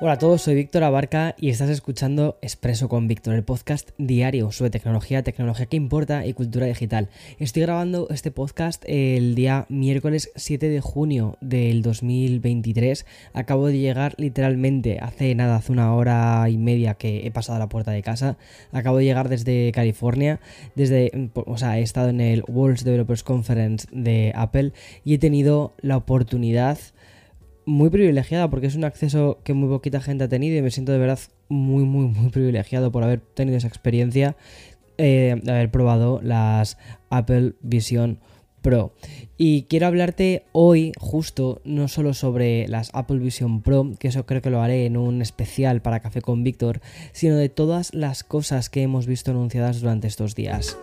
Hola a todos, soy Víctor Abarca y estás escuchando Expreso con Víctor, el podcast diario sobre tecnología, tecnología que importa y cultura digital. Estoy grabando este podcast el día miércoles 7 de junio del 2023. Acabo de llegar literalmente hace nada, hace una hora y media que he pasado a la puerta de casa. Acabo de llegar desde California, desde, o sea, he estado en el World Developers Conference de Apple y he tenido la oportunidad muy privilegiada porque es un acceso que muy poquita gente ha tenido y me siento de verdad muy, muy, muy privilegiado por haber tenido esa experiencia eh, de haber probado las Apple Vision Pro. Y quiero hablarte hoy justo no solo sobre las Apple Vision Pro, que eso creo que lo haré en un especial para Café con Víctor, sino de todas las cosas que hemos visto anunciadas durante estos días.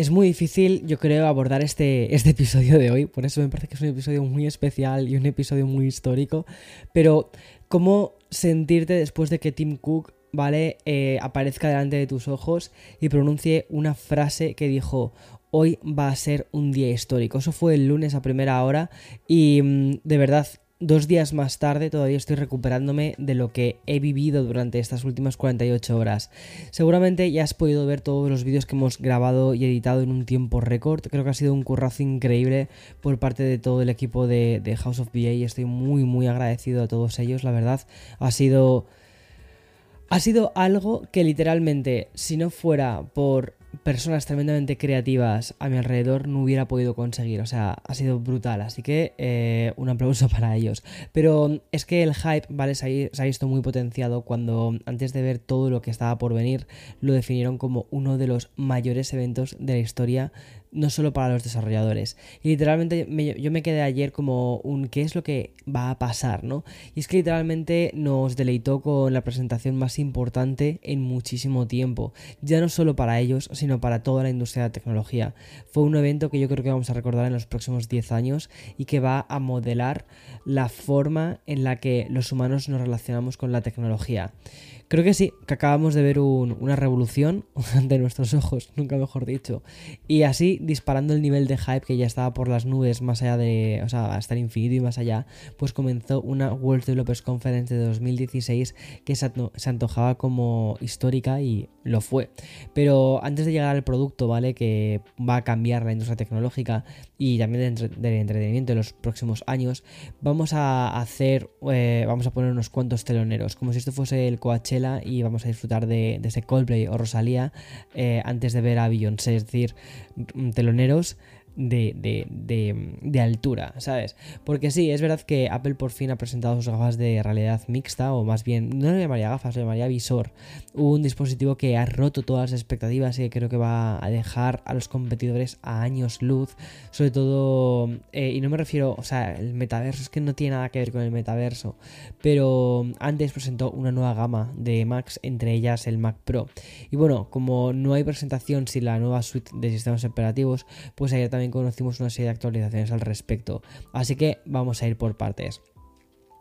Es muy difícil, yo creo, abordar este, este episodio de hoy, por eso me parece que es un episodio muy especial y un episodio muy histórico, pero cómo sentirte después de que Tim Cook, ¿vale?, eh, aparezca delante de tus ojos y pronuncie una frase que dijo, hoy va a ser un día histórico. Eso fue el lunes a primera hora y mm, de verdad Dos días más tarde todavía estoy recuperándome de lo que he vivido durante estas últimas 48 horas. Seguramente ya has podido ver todos los vídeos que hemos grabado y editado en un tiempo récord. Creo que ha sido un currazo increíble por parte de todo el equipo de, House of BA y estoy muy muy agradecido a todos ellos, la verdad. Ha sido... Ha sido algo que literalmente, si no fuera por personas tremendamente creativas a mi alrededor no hubiera podido conseguir. O sea, ha sido brutal. Así que eh, un aplauso para ellos. Pero es que el hype, ¿vale? Se ha, visto muy potenciado cuando antes de ver todo lo que estaba por venir, lo definieron como uno de los mayores eventos de la historia no solo para los desarrolladores. Y literalmente yo me quedé ayer como un qué es lo que va a pasar, ¿no? Y es que literalmente nos deleitó con la presentación más importante en muchísimo tiempo, ya no solo para ellos, sino para toda la industria de la tecnología. Fue un evento que yo creo que vamos a recordar en los próximos 10 años y que va a modelar la forma en la que los humanos nos relacionamos con la tecnología. Creo que sí, que acabamos de ver una revolución ante nuestros ojos, nunca mejor dicho. Y así disparando el nivel de hype que ya estaba por las nubes, más allá de, o sea, hasta el infinito y más allá, pues comenzó una World Developers Conference de 2016 que se antojaba como histórica y lo fue. Pero antes de llegar al producto, ¿vale? Que va a cambiar la industria tecnológica y también del entretenimiento en los próximos años, vamos a hacer, eh, vamos a poner unos cuantos teloneros, como si esto fuese el Coachella y vamos a disfrutar de, ese Coldplay o Rosalía eh, antes de ver a Beyoncé, es decir, teloneros de, altura, ¿sabes? Porque sí, es verdad que Apple por fin ha presentado sus gafas de realidad mixta, o más bien, no le llamaría gafas, le llamaría visor. Un dispositivo que ha roto todas las expectativas y que creo que va a dejar a los competidores a años luz, sobre todo, eh, y no me refiero, o sea, el metaverso, es que no tiene nada que ver con el metaverso, pero antes presentó una nueva gama de Macs, entre ellas el Mac Pro. Y bueno, como no hay presentación sin la nueva suite de sistemas operativos, pues ayer también conocimos una serie de actualizaciones al respecto. Así que vamos a ir por partes.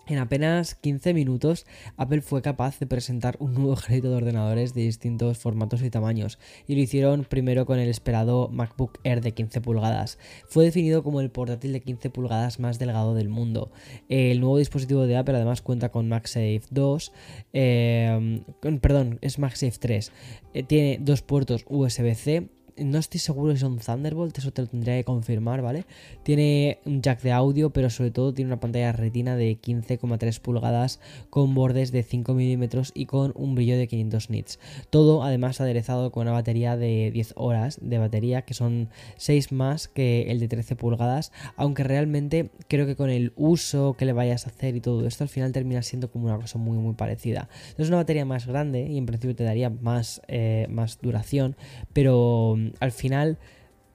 En apenas 15 minutos, Apple fue capaz de presentar un nuevo ejército de ordenadores de distintos formatos y tamaños, y lo hicieron primero con el esperado MacBook Air de 15 pulgadas. Fue definido como el portátil de 15 pulgadas más delgado del mundo. El nuevo dispositivo de Apple además cuenta con MagSafe 2, eh, perdón, es MagSafe 3, eh, tiene dos puertos USB-C no estoy seguro si son Thunderbolt, eso te lo tendría que confirmar, ¿vale? Tiene un jack de audio, pero sobre todo tiene una pantalla retina de 15,3 pulgadas con bordes de 5 milímetros y con un brillo de 500 nits. Todo además aderezado con una batería de 10 horas de batería, que son 6 más que el de 13 pulgadas, aunque realmente creo que con el uso que le vayas a hacer y todo esto al final termina siendo como una cosa muy muy parecida. Es una batería más grande y en principio te daría más, eh, más duración, pero al final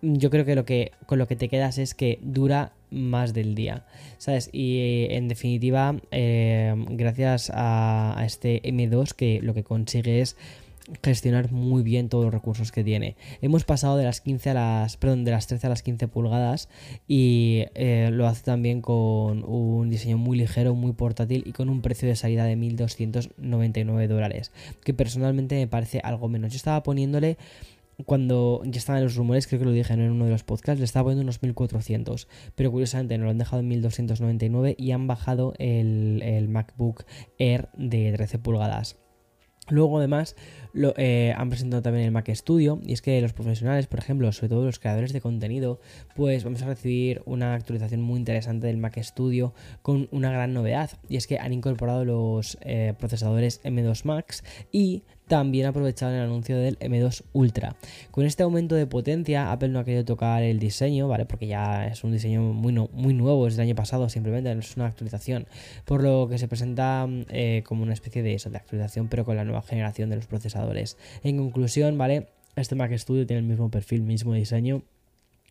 yo creo que, lo que con lo que te quedas es que dura más del día, ¿sabes? Y eh, en definitiva, eh, gracias a, este M2 que lo que consigue es gestionar muy bien todos los recursos que tiene. Hemos pasado de las 15 a las, perdón, de las 13 a las 15 pulgadas y eh, lo hace también con un diseño muy ligero, muy portátil y con un precio de salida de 1299 dólares, que personalmente me parece algo menos. Yo estaba poniéndole cuando ya estaban los rumores, creo que lo dije en uno de los podcasts, le estaba poniendo unos 1400, pero curiosamente nos lo han dejado en 1299 y han bajado el, el MacBook Air de 13 pulgadas. Luego además eh, han presentado también el Mac Studio y es que los profesionales, por ejemplo, sobre todo los creadores de contenido, pues vamos a recibir una actualización muy interesante del Mac Studio con una gran novedad y es que han incorporado los eh, procesadores M2 Max y también aprovecharon el anuncio del M2 Ultra. Con este aumento de potencia, Apple no ha querido tocar el diseño, ¿vale? Porque ya es un diseño muy, nuevo, es del año pasado, simplemente no es una actualización. Por lo que se presenta eh, como una especie de actualización, pero con la nueva generación de los procesadores. En conclusión, ¿vale? Este Mac Studio tiene el mismo perfil, mismo diseño,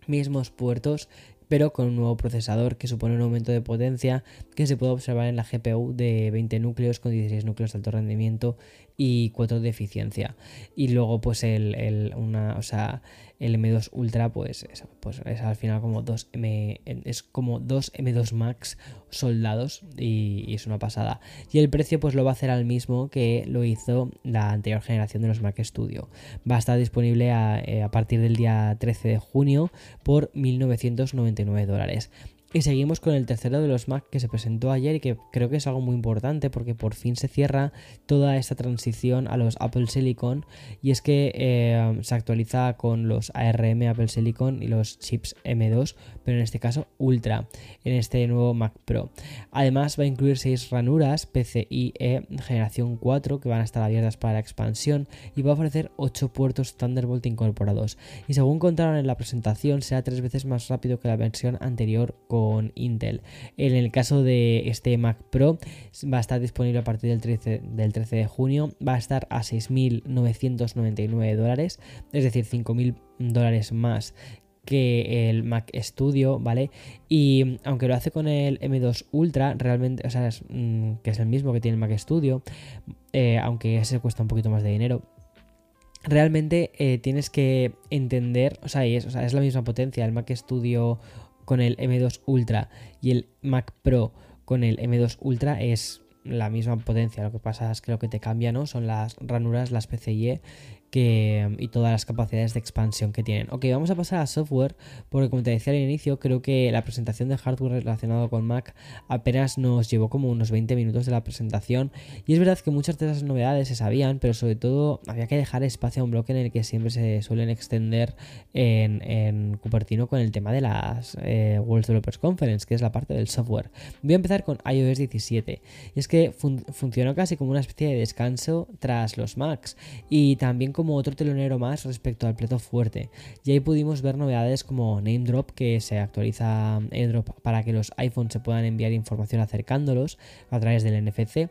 mismos puertos pero con un nuevo procesador que supone un aumento de potencia que se puede observar en la GPU de 20 núcleos con 16 núcleos de alto rendimiento y 4 de eficiencia. Y luego pues el, una, o sea, el M2 Ultra pues, pues es al final como 2 M es como 2 M2 Max soldados y, es una pasada. Y el precio pues lo va a hacer al mismo que lo hizo la anterior generación de los Mac Studio. Va a estar disponible a, eh, a partir del día 13 de junio por 1999 dólares. Y seguimos con el tercero de los Mac que se presentó ayer y que creo que es algo muy importante porque por fin se cierra toda esta transición a los Apple Silicon y es que eh, se actualiza con los ARM Apple Silicon y los chips M2, pero en este caso Ultra, en este nuevo Mac Pro. Además va a incluir 6 ranuras PCIe generación 4 que van a estar abiertas para la expansión y va a ofrecer 8 puertos Thunderbolt incorporados. Y según contaron en la presentación será tres veces más rápido que la versión anterior con Intel. En el caso de este Mac Pro va a estar disponible a partir del 13, del 13 de junio, va a estar a 6.999 dólares, es decir, 5.000 dólares más que el Mac Studio, ¿vale? Y aunque lo hace con el M2 Ultra, realmente, o sea, mm, que es el mismo que tiene el Mac Studio, eh, aunque ese cuesta un poquito más de dinero, realmente eh, tienes que entender, o sea, es, o sea, es la misma potencia, el Mac Studio con el M2 Ultra y el Mac Pro con el M2 Ultra es la misma potencia. Lo que pasa es que lo que te cambia ¿no? son las ranuras, las PCIe y todas las capacidades de expansión que tienen. Ok, vamos a pasar a software, porque como te decía al inicio, creo que la presentación de hardware relacionado con Mac apenas nos llevó como unos 20 minutos de la presentación. Y es verdad que muchas de esas novedades se sabían, pero sobre todo había que dejar espacio a un bloque en el que siempre se suelen extender en, Cupertino con el tema de las eh, World Developers Conference, que es la parte del software. Voy a empezar con iOS 17. Y es que funcionó casi como una especie de descanso tras los Macs. Y también como como otro telonero más respecto al plato fuerte. Y ahí pudimos ver novedades como NameDrop, que se actualiza AirDrop para que los iPhones se puedan enviar información acercándolos a través del NFC.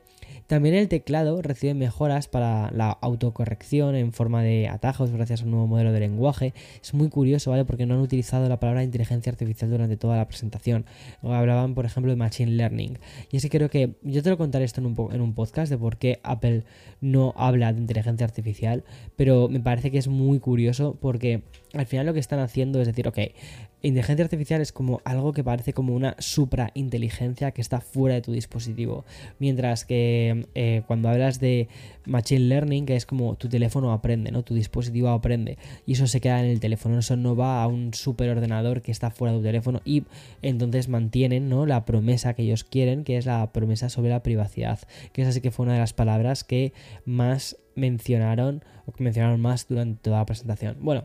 También el teclado recibe mejoras para la autocorrección en forma de atajos gracias a un nuevo modelo de lenguaje. Es muy curioso, ¿vale? Porque no han utilizado la palabra inteligencia artificial durante toda la presentación. Hablaban, por ejemplo, de Machine Learning. Y así creo que yo te lo contaré esto en un, en un podcast de por qué Apple no habla de inteligencia artificial, me parece que es muy curioso porque al final lo que están haciendo es decir, ok, inteligencia artificial es como algo que parece como una suprainteligencia que está fuera de tu dispositivo, mientras que eh, cuando hablas de machine learning, que es como tu teléfono aprende, ¿no? Tu dispositivo aprende y eso se queda en el teléfono, eso no va a un superordenador que está fuera de tu teléfono y entonces mantienen, ¿no? La promesa que ellos quieren, que es la promesa sobre la privacidad, que esa sí que fue una de las palabras que más mencionaron o que mencionaron más durante toda la presentación. Bueno,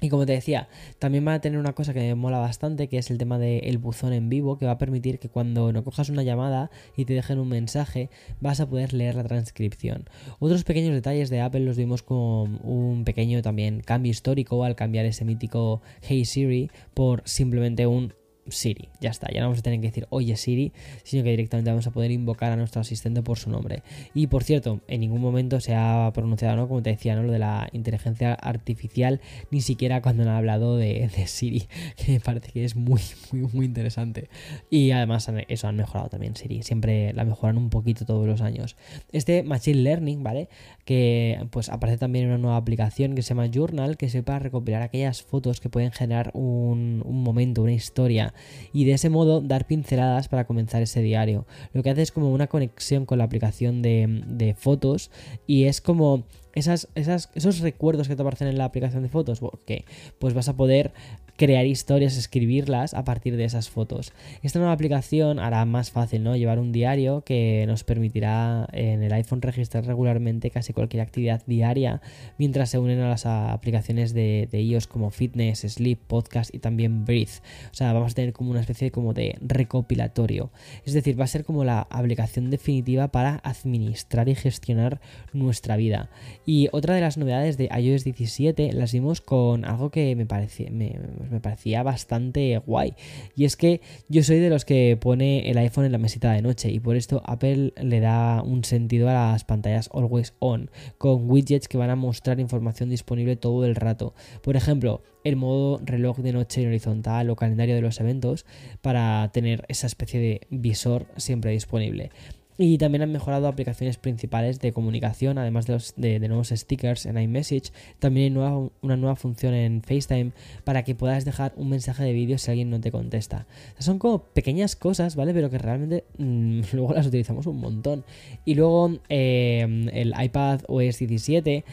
y como te decía, también va a tener una cosa que me mola bastante, que es el tema del buzón en vivo, que va a permitir que cuando no cojas una llamada y te dejen un mensaje, vas a poder leer la transcripción. Otros pequeños detalles de Apple los vimos como un pequeño también cambio histórico al cambiar ese mítico Hey Siri por simplemente un Siri. Ya está, ya no vamos a tener que decir oye Siri, sino que directamente vamos a poder invocar a nuestro asistente por su nombre. Y por cierto, en ningún momento se ha pronunciado, ¿no? Como te decía, ¿no? Lo de la inteligencia artificial, ni siquiera cuando han hablado de, Siri, que me parece que es muy, muy, muy interesante. Y además eso han mejorado también Siri, siempre la mejoran un poquito todos los años. Este Machine Learning, ¿vale? Que pues aparece también una nueva aplicación que se llama Journal, que sepa recopilar aquellas fotos que pueden generar un, un momento, una historia y de ese modo dar pinceladas para comenzar ese diario. Lo que hace es como una conexión con la aplicación de, fotos y es como esas, esas, esos recuerdos que te aparecen en la aplicación de fotos, ¿qué? Pues vas a poder crear historias, escribirlas a partir de esas fotos. Esta nueva aplicación hará más fácil, ¿no? Llevar un diario que nos permitirá en el iPhone registrar regularmente casi cualquier actividad diaria mientras se unen a las aplicaciones de, iOS como Fitness, Sleep, Podcast y también Breathe. O sea, vamos a tener como una especie como de recopilatorio. Es decir, va a ser como la aplicación definitiva para administrar y gestionar nuestra vida. Y otra de las novedades de iOS 17 las vimos con algo que me parecía, me, me parecía bastante guay. Y es que yo soy de los que pone el iPhone en la mesita de noche y por esto Apple le da un sentido a las pantallas always on, con widgets que van a mostrar información disponible todo el rato. Por ejemplo, el modo reloj de noche en horizontal o calendario de los eventos para tener esa especie de visor siempre disponible. Y también han mejorado aplicaciones principales de comunicación, además de, los, de, nuevos stickers en iMessage. También hay una nueva función en FaceTime para que puedas dejar un mensaje de vídeo si alguien no te contesta. son como pequeñas cosas, ¿vale? Pero que realmente mmm, luego las utilizamos un montón. Y luego eh, el iPad OS 17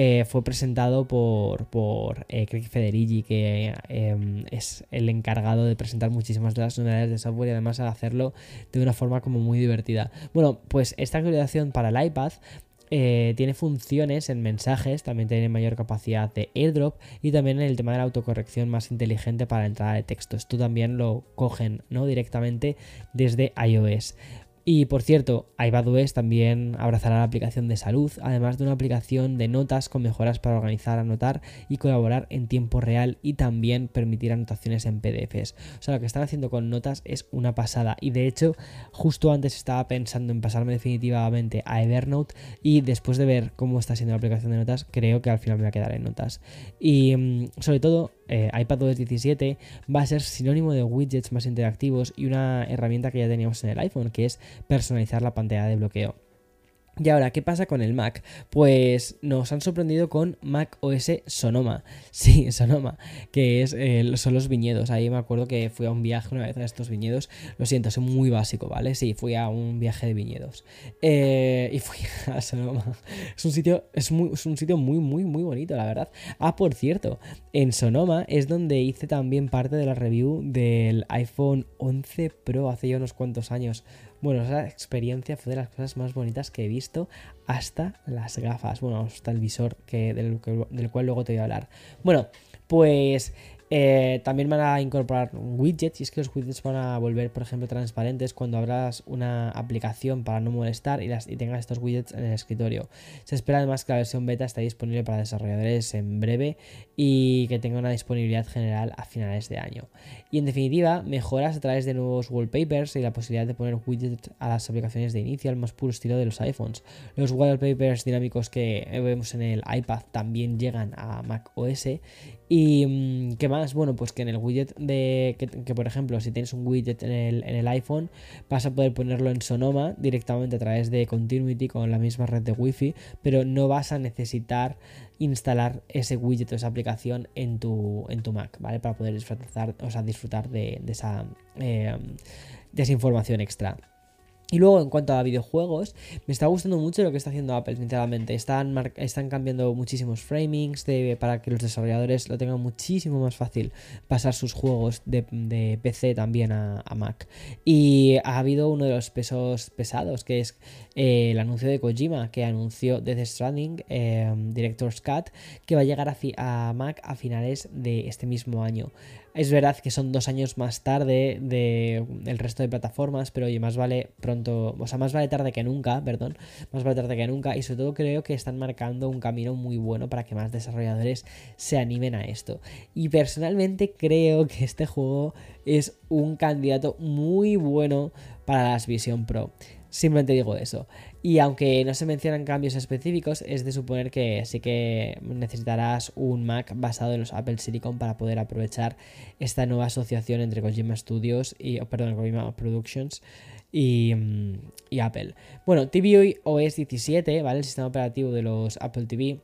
eh, fue presentado por, por eh, Craig Federici, que em, es el encargado de presentar muchísimas de las novedades de software y además hacerlo de una forma como muy divertida. Bueno, pues esta actualización para el iPad eh, tiene funciones en mensajes, también tiene mayor capacidad de airdrop y también el tema de la autocorrección más inteligente para la entrada de texto. Esto también lo cogen ¿no? directamente desde iOS. Y por cierto, iPadOS también abrazará la aplicación de salud, además de una aplicación de notas con mejoras para organizar, anotar y colaborar en tiempo real y también permitir anotaciones en PDFs. O sea, lo que están haciendo con notas es una pasada y de hecho justo antes estaba pensando en pasarme definitivamente a Evernote y después de ver cómo está siendo la aplicación de notas creo que al final me voy a quedar en notas. Y mm, sobre todo eh, iPadOS 17 va a ser sinónimo de widgets más interactivos y una herramienta que ya teníamos en el iPhone, que es personalizar la pantalla de bloqueo. Y ahora, ¿qué pasa con el Mac? Pues nos han sorprendido con Mac OS Sonoma. Sí, Sonoma, que es, son los viñedos. Ahí me acuerdo que fui a un viaje una vez a estos viñedos. Lo siento, es muy básico, ¿vale? Sí, fui a un viaje de viñedos. Eh, y fui a Sonoma. Es un sitio, es, muy, es un sitio muy, muy, muy bonito, la verdad. Ah, por cierto, en Sonoma es donde hice también parte de la review del iPhone 11 Pro hace ya unos cuantos años. Bueno, esa experiencia fue de las cosas más bonitas que he visto hasta las gafas, bueno, hasta el visor que, del, cual luego te voy a hablar. Bueno, pues eh, también van a incorporar widgets y es que los widgets van a volver, por ejemplo, transparentes cuando abras una aplicación para no molestar y, y tengas estos widgets en el escritorio. Se espera además que la versión beta esté disponible para desarrolladores en breve y que tenga una disponibilidad general a finales de año. Y en definitiva, mejoras a través de nuevos wallpapers y la posibilidad de poner widgets a las aplicaciones de inicio al más puro estilo de los iPhones. Los wallpapers dinámicos que vemos en el iPad también llegan a Mac OS y mm, qué más, bueno, pues que en el widget de que, por ejemplo, si tienes un widget en el, en el, iPhone, vas a poder ponerlo en Sonoma directamente a través de Continuity con la misma red de Wi-Fi, pero no vas a necesitar instalar ese widget o esa aplicación en tu, en tu Mac, ¿vale? Para poder disfrutar, o sea, disfrutar de, esa, eh, de esa información extra. Y luego, en cuanto a videojuegos, me está gustando mucho lo que está haciendo Apple, sinceramente. Están, están cambiando muchísimos framings para que los desarrolladores lo tengan muchísimo más fácil pasar sus juegos de, PC también a, Mac. Y ha habido uno de los pesos pesados, que es eh, el anuncio de Kojima, que anunció Death Stranding, eh, Director's Cut, que va a llegar a Mac a finales de este mismo año. Es verdad que son dos años más tarde de el resto de plataformas, pero oye, más vale pronto, o sea, más vale tarde que nunca, perdón, más vale tarde que nunca, y sobre todo creo que están marcando un camino muy bueno para que más desarrolladores se animen a esto. Y personalmente creo que este juego es un candidato muy bueno para las Vision Pro. Simplemente digo eso. Y aunque no se mencionan cambios específicos, es de suponer que sí que necesitarás un Mac basado en los Apple Silicon para poder aprovechar esta nueva asociación entre Kojima Studios y, perdón, Kojima Productions y, mm, Apple. Bueno, tvOS 17, ¿vale? El sistema operativo de los Apple TV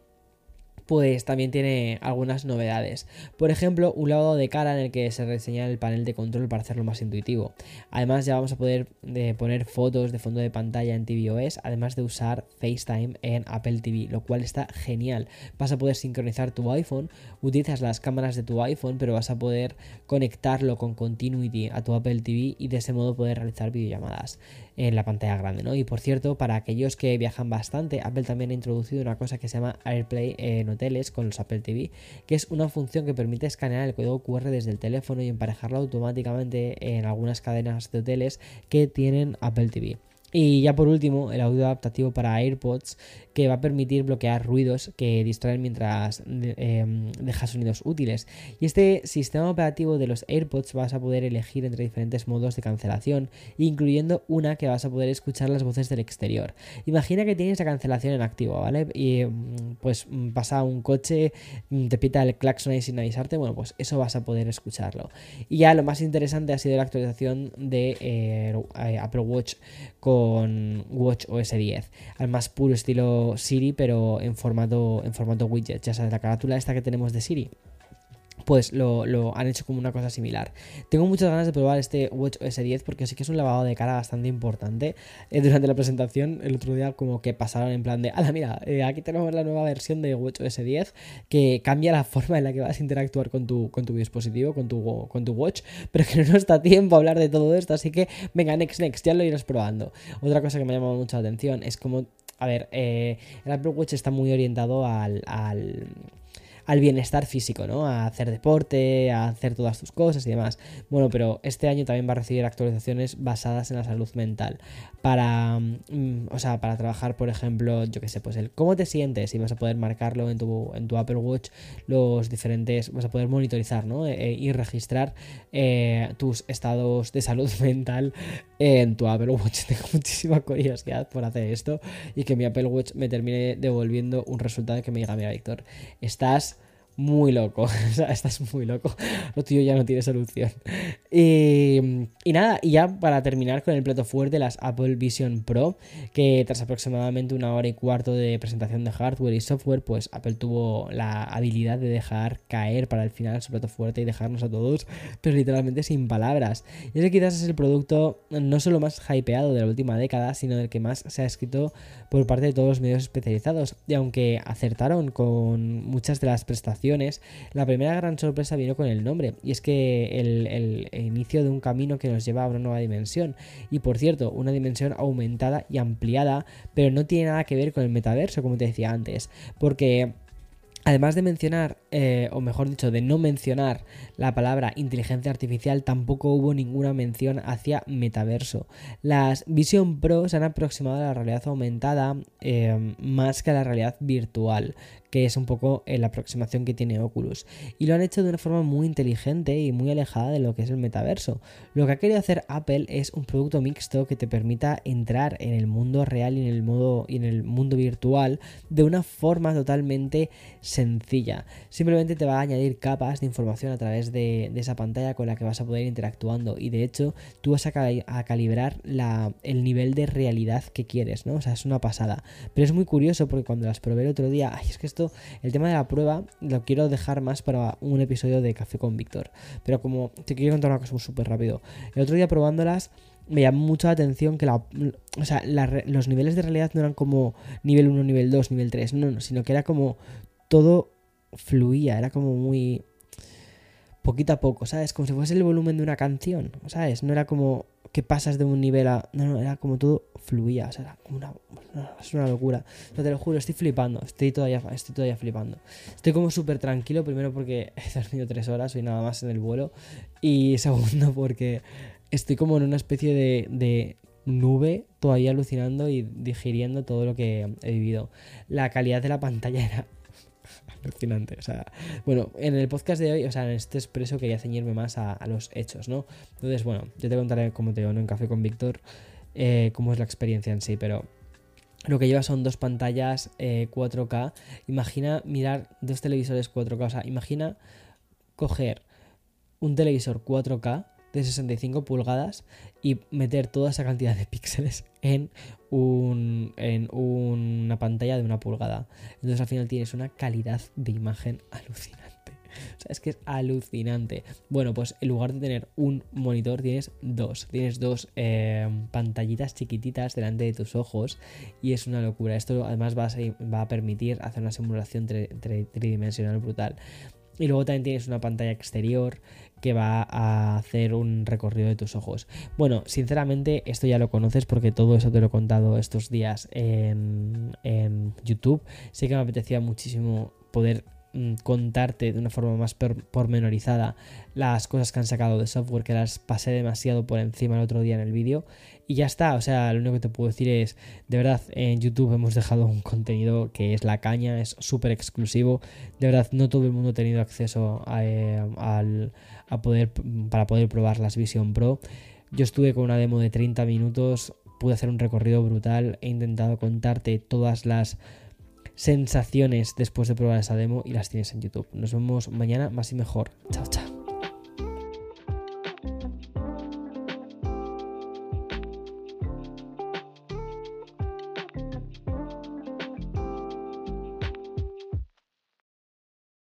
pues también tiene algunas novedades. Por ejemplo, un lavado de cara en el que se reseña el panel de control para hacerlo más intuitivo. Además, ya vamos a poder eh, poner fotos de fondo de pantalla en tvOS, además de usar FaceTime en Apple TV, lo cual está genial. Vas a poder sincronizar tu iPhone, utilizas las cámaras de tu iPhone, pero vas a poder conectarlo con Continuity a tu Apple TV y de ese modo poder realizar videollamadas en la pantalla grande, ¿no? Y por cierto, para aquellos que viajan bastante, Apple también ha introducido una cosa que se llama AirPlay en hoteles con los Apple TV, que es una función que permite escanear el código QR desde el teléfono y emparejarlo automáticamente en algunas cadenas de hoteles que tienen Apple TV. Y ya por último, el audio adaptativo para AirPods que va a permitir bloquear ruidos que distraen mientras em, dejas sonidos útiles. Y este sistema operativo de los AirPods vas a poder elegir entre diferentes modos de cancelación, incluyendo una que vas a poder escuchar las voces del exterior. Imagina que tienes la cancelación en activo, ¿vale? Y em, pues pasa un coche, mm, te pita el claxon ahí sin avisarte, bueno, pues eso vas a poder escucharlo. Y ya lo más interesante ha sido la actualización de eh, Apple Watch con Watch OS 10, al más puro estilo Siri, pero en formato, en formato widget, ya sabes, la carátula esta que tenemos de Siri pues lo, han hecho como una cosa similar. Tengo muchas ganas de probar este Watch OS 10 porque sí que es un lavado de cara bastante importante. Eh, durante la presentación, el otro día, como que pasaron en plan de, ala, mira, eh, aquí tenemos la nueva versión de Watch OS 10 que cambia la forma en la que vas a interactuar con tu, con tu dispositivo, con tu, con tu Watch, pero que no nos da tiempo hablar de todo esto, así que venga, next, next, ya lo irás probando. Otra cosa que me ha llamado mucho la atención es como, a ver, eh, el Apple Watch está muy orientado al al bienestar físico, ¿no? A hacer deporte, a hacer todas tus cosas y demás. Bueno, pero este año también va a recibir actualizaciones basadas en la salud mental. Para, mm, o sea, para trabajar, por ejemplo, yo qué sé, pues el cómo te sientes y vas a poder marcarlo en tu, en tu Apple Watch, los diferentes, vas a poder monitorizar, ¿no? E, y registrar eh, tus estados de salud mental en tu Apple Watch. Tengo muchísima curiosidad por hacer esto y que mi Apple Watch me termine devolviendo un resultado que me diga, mira, Víctor, estás muy loco. o sea, estás muy loco. Lo tuyo ya no tiene solución. Y, nada, y ya para terminar con el plato fuerte, las Apple Vision Pro, que tras aproximadamente una hora y cuarto de presentación de hardware y software, pues Apple tuvo la habilidad de dejar caer para el final su plato fuerte y dejarnos a todos, pero literalmente sin palabras. Y ese quizás es el producto no solo más hypeado de la última década, sino del que más se ha escrito por parte de todos los medios especializados. Y aunque acertaron con muchas de las prestaciones, la primera gran sorpresa vino con el nombre, y es que el, inicio de un camino que nos lleva a una nueva dimensión. Y por cierto, una dimensión aumentada y ampliada, pero no tiene nada que ver con el metaverso, como te decía antes, porque Además de mencionar, eh, o mejor dicho, de no mencionar la palabra inteligencia artificial, tampoco hubo ninguna mención hacia metaverso. Las Vision Pro se han aproximado a la realidad aumentada eh, más que a la realidad virtual, que es un poco la aproximación que tiene Oculus. Y lo han hecho de una forma muy inteligente y muy alejada de lo que es el metaverso. Lo que ha querido hacer Apple es un producto mixto que te permita entrar en el mundo real y en el, modo, y en el mundo virtual de una forma totalmente sencilla. Simplemente te va a añadir capas de información a través de, esa pantalla con la que vas a poder ir interactuando. Y de hecho, tú vas a, calibrar el nivel de realidad que quieres, ¿no? O sea, es una pasada. Pero es muy curioso porque cuando las probé el otro día, ay, es que esto el tema de la prueba lo quiero dejar más para un episodio de Café con Víctor. Pero como te quiero contar una cosa súper rápido. El otro día probándolas me llamó mucho la atención que la, o sea, los niveles de realidad no eran como nivel 1, nivel 2, nivel 3, no, no, sino que era como todo fluía, era como muy poquito a poco, ¿sabes? Como si fuese el volumen de una canción, ¿sabes? No era como que pasas de un nivel a... No, no, era como todo fluía, o sea, era como una... Es una locura. te lo juro, estoy flipando, estoy todavía, estoy todavía flipando. Estoy como súper tranquilo, primero porque he dormido tres horas y nada más en el vuelo. Y segundo porque estoy como en una especie de, de nube todavía alucinando y digiriendo todo lo que he vivido. La calidad de la pantalla era alucinante. O sea, bueno, en el podcast de hoy, o sea, en este expreso quería ceñirme más a, los hechos, ¿no? Entonces, bueno, yo te contaré, como te digo, ¿no? en Café con Víctor, eh, cómo es la experiencia en sí, pero lo que lleva son dos pantallas 4K. Eh, imagina mirar dos televisores 4K. O sea, imagina coger un televisor 4K de 65 pulgadas y meter toda esa cantidad de píxeles en, un, en una pantalla de una pulgada. Entonces al final tienes una calidad de imagen alucinante. O sea, es que es alucinante. Bueno, pues en lugar de tener un monitor, tienes dos. Tienes dos eh, pantallitas chiquititas delante de tus ojos y es una locura. Esto además va a, va a permitir hacer una simulación tridimensional brutal. Y luego también tienes una pantalla exterior que va a hacer un recorrido de tus ojos. Bueno, sinceramente esto ya lo conoces porque todo eso te lo he contado estos días en, YouTube. Sí que me apetecía muchísimo poder Mm, contarte de una forma más pormenorizada las cosas que han sacado de software que las pasé demasiado por encima el otro día en el vídeo y ya está, o sea, lo único que te puedo decir es, de verdad, en YouTube hemos dejado un contenido que es la caña, es súper exclusivo, de verdad, no todo el mundo ha tenido acceso eh, para poder probar las Vision Pro. Yo estuve con una demo de 30 minutos, pude hacer un recorrido brutal, he intentado contarte todas las sensaciones después de probar esa demo y las tienes en YouTube. Nos vemos mañana más y mejor. Chao, chao.